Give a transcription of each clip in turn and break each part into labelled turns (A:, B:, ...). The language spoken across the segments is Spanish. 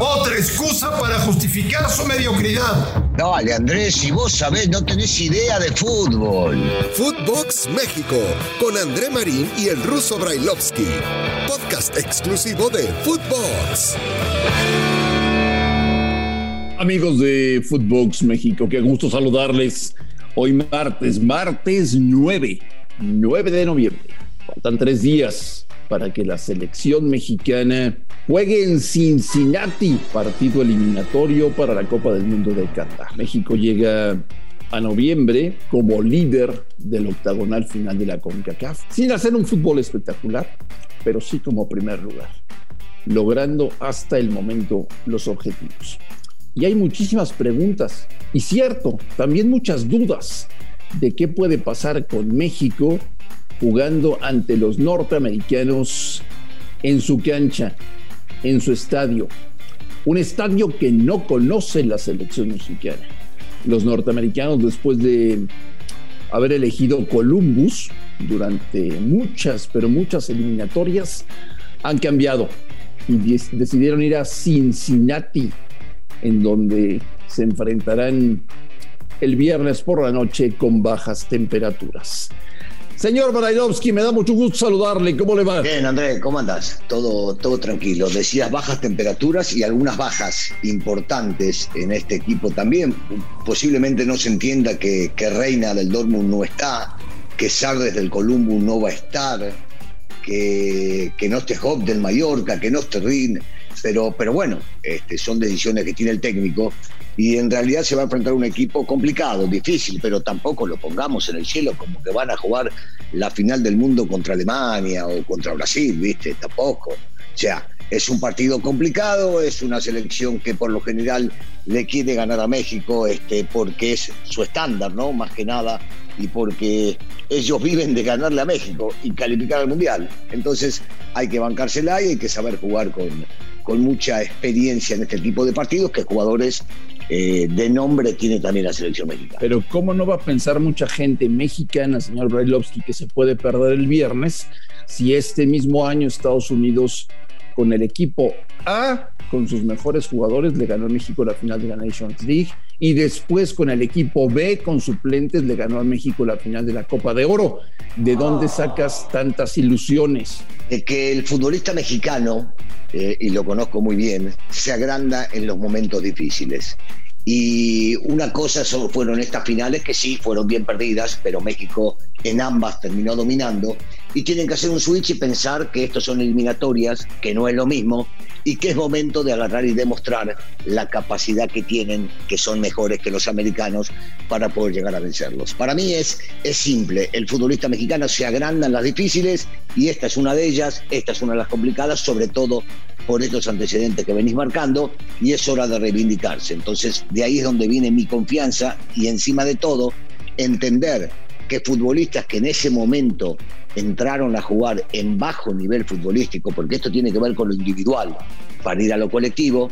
A: Otra excusa para justificar su mediocridad.
B: Dale, Andrés, si vos sabés, no tenés idea de fútbol.
C: Footbox México, con André Marín y el ruso Brailovsky. Podcast exclusivo de Footbox.
D: Amigos de Footbox México, qué gusto saludarles. Hoy martes, martes 9, 9 de noviembre. Faltan tres días para que la selección mexicana juegue en Cincinnati, partido eliminatorio para la Copa del Mundo de Qatar. México llega a noviembre como líder del octagonal final de la CONCACAF, sin hacer un fútbol espectacular, pero sí como primer lugar, logrando hasta el momento los objetivos. Y hay muchísimas preguntas, y cierto, también muchas dudas de qué puede pasar con México jugando ante los norteamericanos en su cancha, en su estadio. Un estadio que no conoce la selección mexicana. Los norteamericanos, después de haber elegido Columbus durante muchas, pero muchas eliminatorias, han cambiado y decidieron ir a Cincinnati, en donde se enfrentarán el viernes por la noche con bajas temperaturas. Señor Barailovsky, me da mucho gusto saludarle. ¿Cómo le va?
B: Bien, André, ¿cómo andas? Todo, todo tranquilo. Decías bajas temperaturas y algunas bajas importantes en este equipo también. Posiblemente no se entienda que, Reina del Dortmund no está, que Sardes del Columbus no va a estar, que, que no esté Hop del Mallorca, que no esté Rin. Pero, pero bueno, este, son decisiones que tiene el técnico y en realidad se va a enfrentar un equipo complicado, difícil, pero tampoco lo pongamos en el cielo como que van a jugar la final del mundo contra Alemania o contra Brasil, ¿viste? Tampoco. O sea, es un partido complicado, es una selección que por lo general le quiere ganar a México este, porque es su estándar, ¿no? Más que nada, y porque ellos viven de ganarle a México y calificar al Mundial. Entonces hay que bancársela y hay que saber jugar con, con mucha experiencia en este tipo de partidos que jugadores eh, de nombre tiene también la selección mexicana.
D: Pero ¿cómo no va a pensar mucha gente mexicana, señor Brailovsky, que se puede perder el viernes si este mismo año Estados Unidos con el equipo A, con sus mejores jugadores, le ganó a México la final de la Nations League y después con el equipo B, con suplentes, le ganó a México la final de la Copa de Oro. ¿De dónde sacas tantas ilusiones?
B: De que el futbolista mexicano, eh, y lo conozco muy bien, se agranda en los momentos difíciles. Y una cosa fueron estas finales que sí fueron bien perdidas, pero México en ambas terminó dominando. Y tienen que hacer un switch y pensar que estos son eliminatorias, que no es lo mismo, y que es momento de agarrar y demostrar la capacidad que tienen, que son mejores que los americanos, para poder llegar a vencerlos. Para mí es, es simple, el futbolista mexicano se agranda en las difíciles y esta es una de ellas, esta es una de las complicadas, sobre todo por estos antecedentes que venís marcando y es hora de reivindicarse. Entonces, de ahí es donde viene mi confianza y encima de todo, entender que futbolistas que en ese momento entraron a jugar en bajo nivel futbolístico, porque esto tiene que ver con lo individual para ir a lo colectivo,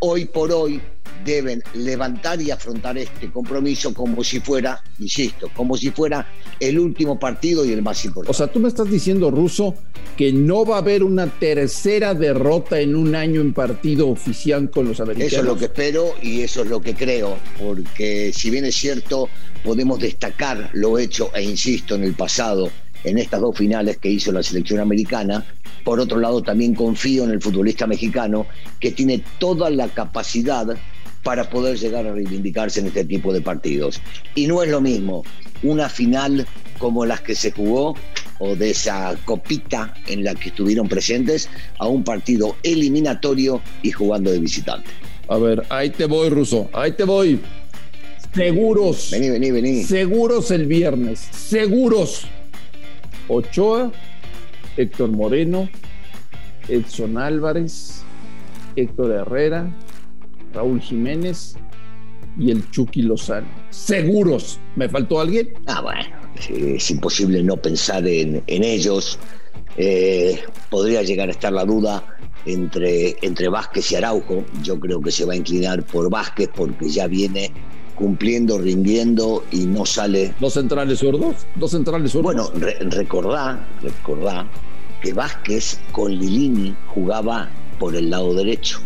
B: hoy por hoy deben levantar y afrontar este compromiso como si fuera, insisto, como si fuera el último partido y el más importante.
D: O sea, tú me estás diciendo, Ruso, que no va a haber una tercera derrota en un año en partido oficial con los americanos.
B: Eso es lo que espero y eso es lo que creo, porque si bien es cierto, podemos destacar lo hecho, e insisto, en el pasado, en estas dos finales que hizo la selección americana. Por otro lado, también confío en el futbolista mexicano que tiene toda la capacidad para poder llegar a reivindicarse en este tipo de partidos. Y no es lo mismo una final como las que se jugó o de esa copita en la que estuvieron presentes a un partido eliminatorio y jugando de visitante.
D: A ver, ahí te voy, Ruso, ahí te voy. Seguros.
B: Vení, vení, vení.
D: Seguros el viernes. Seguros. Ochoa, Héctor Moreno, Edson Álvarez, Héctor Herrera, Raúl Jiménez y el Chucky Lozano. Seguros. ¿Me faltó alguien?
B: Ah, bueno, es imposible no pensar en, ellos. Eh, podría llegar a estar la duda entre, entre Vázquez y Araujo. Yo creo que se va a inclinar por Vázquez porque ya viene cumpliendo, rindiendo y no sale.
D: ¿Dos centrales zurdos? ¿Dos centrales zurdos?
B: Bueno, recordá, recordá que Vázquez con Lilini jugaba por el lado derecho.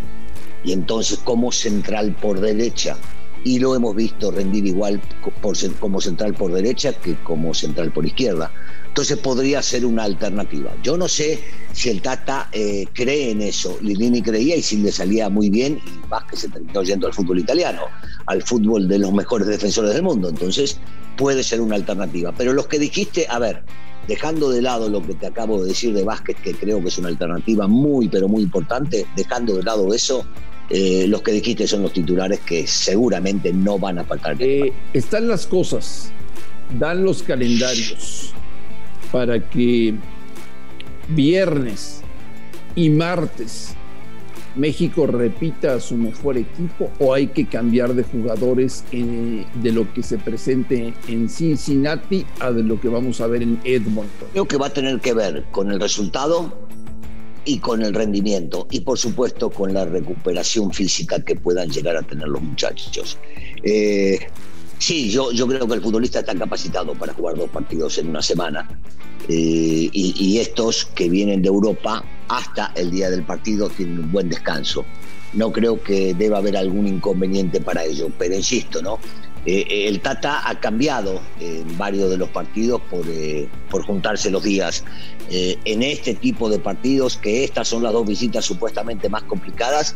B: Y entonces como central por derecha, y lo hemos visto rendir igual por, como central por derecha que como central por izquierda. Entonces podría ser una alternativa. Yo no sé si el Tata eh, cree en eso. Lilini creía y si le salía muy bien y más que se terminó yendo al fútbol italiano, al fútbol de los mejores defensores del mundo. Entonces puede ser una alternativa. Pero los que dijiste, a ver, dejando de lado lo que te acabo de decir de Vázquez, que creo que es una alternativa muy, pero muy importante, dejando de lado eso, eh, los que dijiste son los titulares que seguramente no van a faltar.
D: Eh, están las cosas, dan los calendarios para que viernes y martes México repita a su mejor equipo o hay que cambiar de jugadores de lo que se presente en Cincinnati a de lo que vamos a ver en Edmonton?
B: Creo que va a tener que ver con el resultado y con el rendimiento y por supuesto con la recuperación física que puedan llegar a tener los muchachos. Eh, Sí, yo, yo creo que el futbolista está capacitado para jugar dos partidos en una semana. Eh, y, estos que vienen de Europa hasta el día del partido tienen un buen descanso. No creo que deba haber algún inconveniente para ello, pero insisto, ¿no? Eh, eh, el Tata ha cambiado en varios de los partidos por, por juntarse los días. en este tipo de partidos, que estas son las dos visitas supuestamente más complicadas,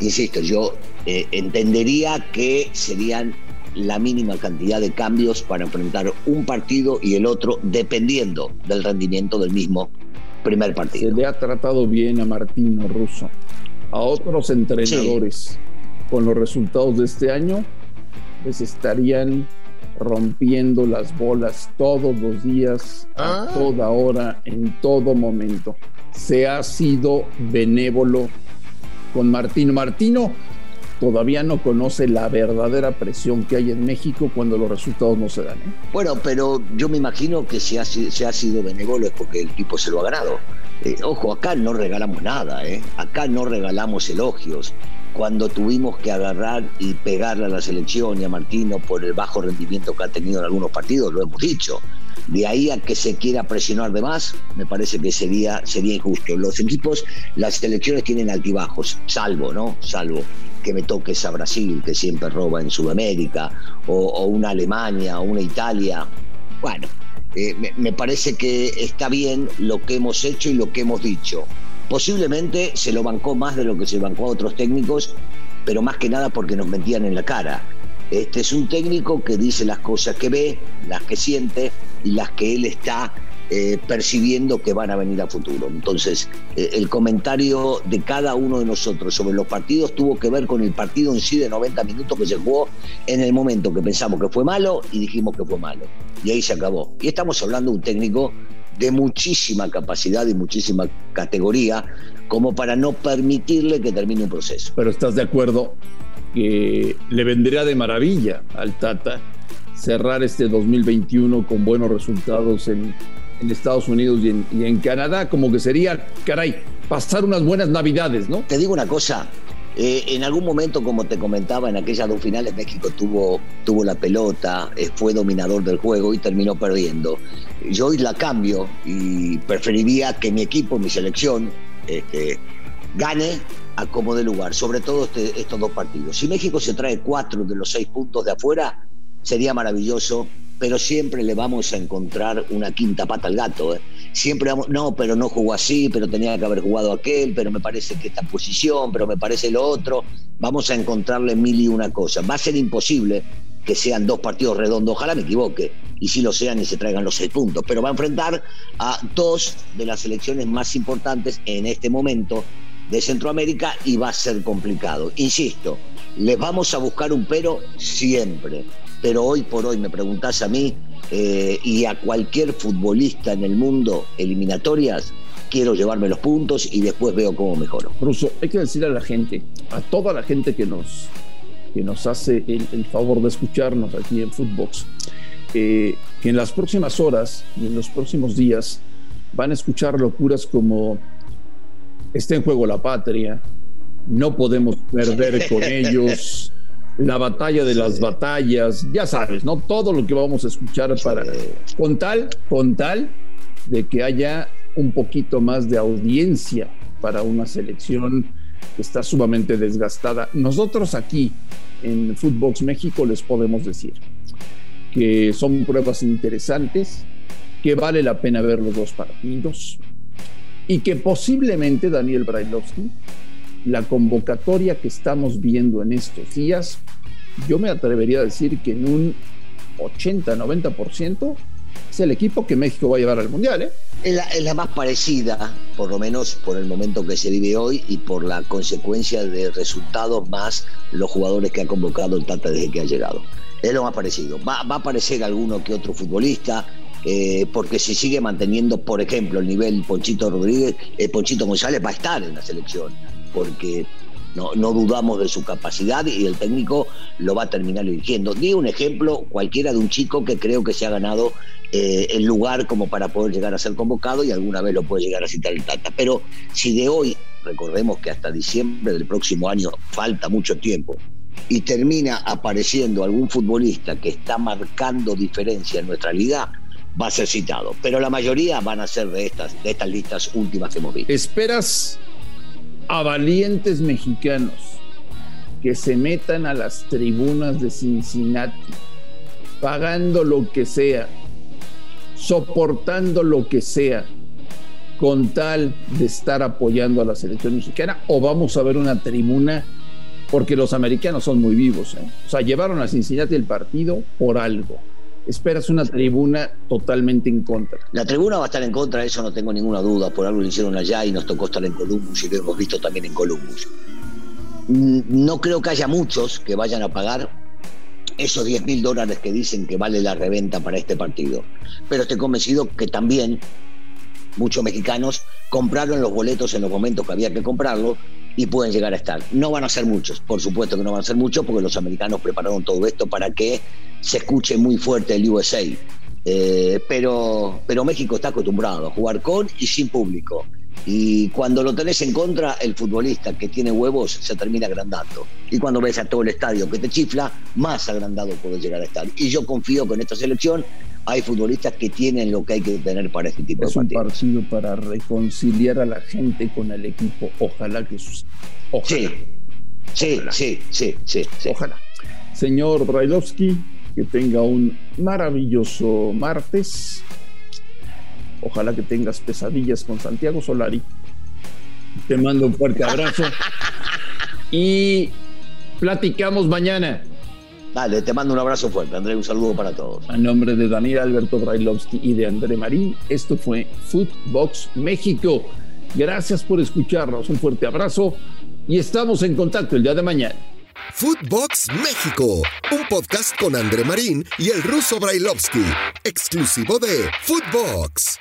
B: insisto, yo entendería que serían la mínima cantidad de cambios para enfrentar un partido y el otro dependiendo del rendimiento del mismo primer partido.
D: Se le ha tratado bien a Martino Russo, a otros entrenadores con los resultados de este año, les estarían rompiendo las bolas todos los días, a ah. toda hora, en todo momento. Se ha sido benévolo con Martino. Martino todavía no conoce la verdadera presión que hay en México cuando los resultados no se dan. ¿eh?
B: Bueno, pero yo me imagino que si ha, ha sido benévolo es porque el tipo se lo ha ganado. Eh, ojo, acá no regalamos nada, ¿eh? acá no regalamos elogios. Cuando tuvimos que agarrar y pegarle a la selección y a Martino por el bajo rendimiento que ha tenido en algunos partidos, lo hemos dicho. De ahí a que se quiera presionar de más, me parece que sería, sería injusto. Los equipos, las selecciones tienen altibajos, salvo, ¿no? Salvo que me toques a Brasil, que siempre roba en Sudamérica, o, una Alemania, o una Italia. Bueno, eh, me, parece que está bien lo que hemos hecho y lo que hemos dicho. Posiblemente se lo bancó más de lo que se bancó a otros técnicos, pero más que nada porque nos mentían en la cara. Este es un técnico que dice las cosas que ve, las que siente y las que él está eh, percibiendo que van a venir a futuro. Entonces, eh, el comentario de cada uno de nosotros sobre los partidos tuvo que ver con el partido en sí de 90 minutos que se jugó en el momento que pensamos que fue malo y dijimos que fue malo. Y ahí se acabó. Y estamos hablando de un técnico de muchísima capacidad y muchísima categoría como para no permitirle que termine un proceso.
D: Pero estás de acuerdo que le vendría de maravilla al Tata cerrar este 2021 con buenos resultados en en Estados Unidos y en, Canadá, como que sería, caray, pasar unas buenas navidades, ¿no?
B: Te digo una cosa, eh, en algún momento, como te comentaba, en aquellas dos finales México tuvo, tuvo la pelota, eh, fue dominador del juego y terminó perdiendo. Yo hoy la cambio y preferiría que mi equipo, mi selección, este, gane a como de lugar, sobre todo este, estos dos partidos. Si México se trae cuatro de los seis puntos de afuera, sería maravilloso pero siempre le vamos a encontrar una quinta pata al gato. ¿eh? Siempre vamos, no, pero no jugó así, pero tenía que haber jugado aquel, pero me parece que esta posición, pero me parece lo otro. Vamos a encontrarle mil y una cosa. Va a ser imposible que sean dos partidos redondos, ojalá me equivoque, y si lo sean y se traigan los seis puntos, pero va a enfrentar a dos de las selecciones más importantes en este momento de Centroamérica y va a ser complicado. Insisto, les vamos a buscar un pero siempre pero hoy por hoy me preguntás a mí eh, y a cualquier futbolista en el mundo, eliminatorias, quiero llevarme los puntos y después veo cómo mejoro.
D: Russo, hay que decir a la gente, a toda la gente que nos, que nos hace el, favor de escucharnos aquí en Footbox, eh, que en las próximas horas y en los próximos días van a escuchar locuras como está en juego la patria, no podemos perder con ellos la batalla de las batallas, ya sabes, ¿no? Todo lo que vamos a escuchar para con tal, con tal de que haya un poquito más de audiencia para una selección que está sumamente desgastada. Nosotros aquí en Footbox México les podemos decir que son pruebas interesantes, que vale la pena ver los dos partidos y que posiblemente Daniel Brailovsky, la convocatoria que estamos viendo en estos días, yo me atrevería a decir que en un 80-90% es el equipo que México va a llevar al Mundial. ¿eh?
B: Es, la, más parecida, por lo menos por el momento que se vive hoy y por la consecuencia de resultados más los jugadores que ha convocado el Tata desde que ha llegado. Es lo más parecido. Va, a aparecer alguno que otro futbolista, eh, porque si sigue manteniendo, por ejemplo, el nivel Ponchito Rodríguez, eh, Ponchito González va a estar en la selección, porque no, no, dudamos de su capacidad y el técnico lo va a terminar dirigiendo. Di un ejemplo cualquiera de un chico que creo que se ha ganado eh, el lugar como para poder llegar a ser convocado y alguna vez lo puede llegar a citar el Tata. Pero si de hoy, recordemos que hasta diciembre del próximo año falta mucho tiempo, y termina apareciendo algún futbolista que está marcando diferencia en nuestra liga, va a ser citado. Pero la mayoría van a ser de estas, de estas listas últimas que hemos visto.
D: ¿Esperas a valientes mexicanos que se metan a las tribunas de Cincinnati, pagando lo que sea, soportando lo que sea, con tal de estar apoyando a la selección mexicana? ¿O vamos a ver una tribuna? Porque los americanos son muy vivos. ¿eh? O sea, llevaron a Cincinnati el partido por algo esperas una tribuna totalmente en contra.
B: La tribuna va a estar en contra, eso no tengo ninguna duda. Por algo lo hicieron allá y nos tocó estar en Columbus y lo hemos visto también en Columbus. Mm, no creo que haya muchos que vayan a pagar esos 10 mil dólares que dicen que vale la reventa para este partido. Pero estoy convencido que también muchos mexicanos compraron los boletos en los momentos que había que comprarlo y pueden llegar a estar. No van a ser muchos, por supuesto que no van a ser muchos, porque los americanos prepararon todo esto para que se escuche muy fuerte el USA. Eh, pero, pero México está acostumbrado a jugar con y sin público. Y cuando lo tenés en contra, el futbolista que tiene huevos se termina agrandando. Y cuando ves a todo el estadio que te chifla, más agrandado puede llegar a estar. Y yo confío que en esta selección hay futbolistas que tienen lo que hay que tener para este tipo
D: de
B: partidos.
D: Es un partido para reconciliar a la gente con el equipo. Ojalá que sus.
B: Sí, sí, sí, sí, sí,
D: Ojalá. Señor Brailovsky, que tenga un maravilloso martes. Ojalá que tengas pesadillas con Santiago Solari. Te mando un fuerte abrazo. y platicamos mañana.
B: Dale, te mando un abrazo fuerte, André, un saludo para todos.
D: A nombre de Daniel Alberto Brailovsky y de André Marín, esto fue Footbox México. Gracias por escucharnos, un fuerte abrazo y estamos en contacto el día de mañana.
C: Footbox México, un podcast con André Marín y el ruso Brailovsky, exclusivo de Footbox.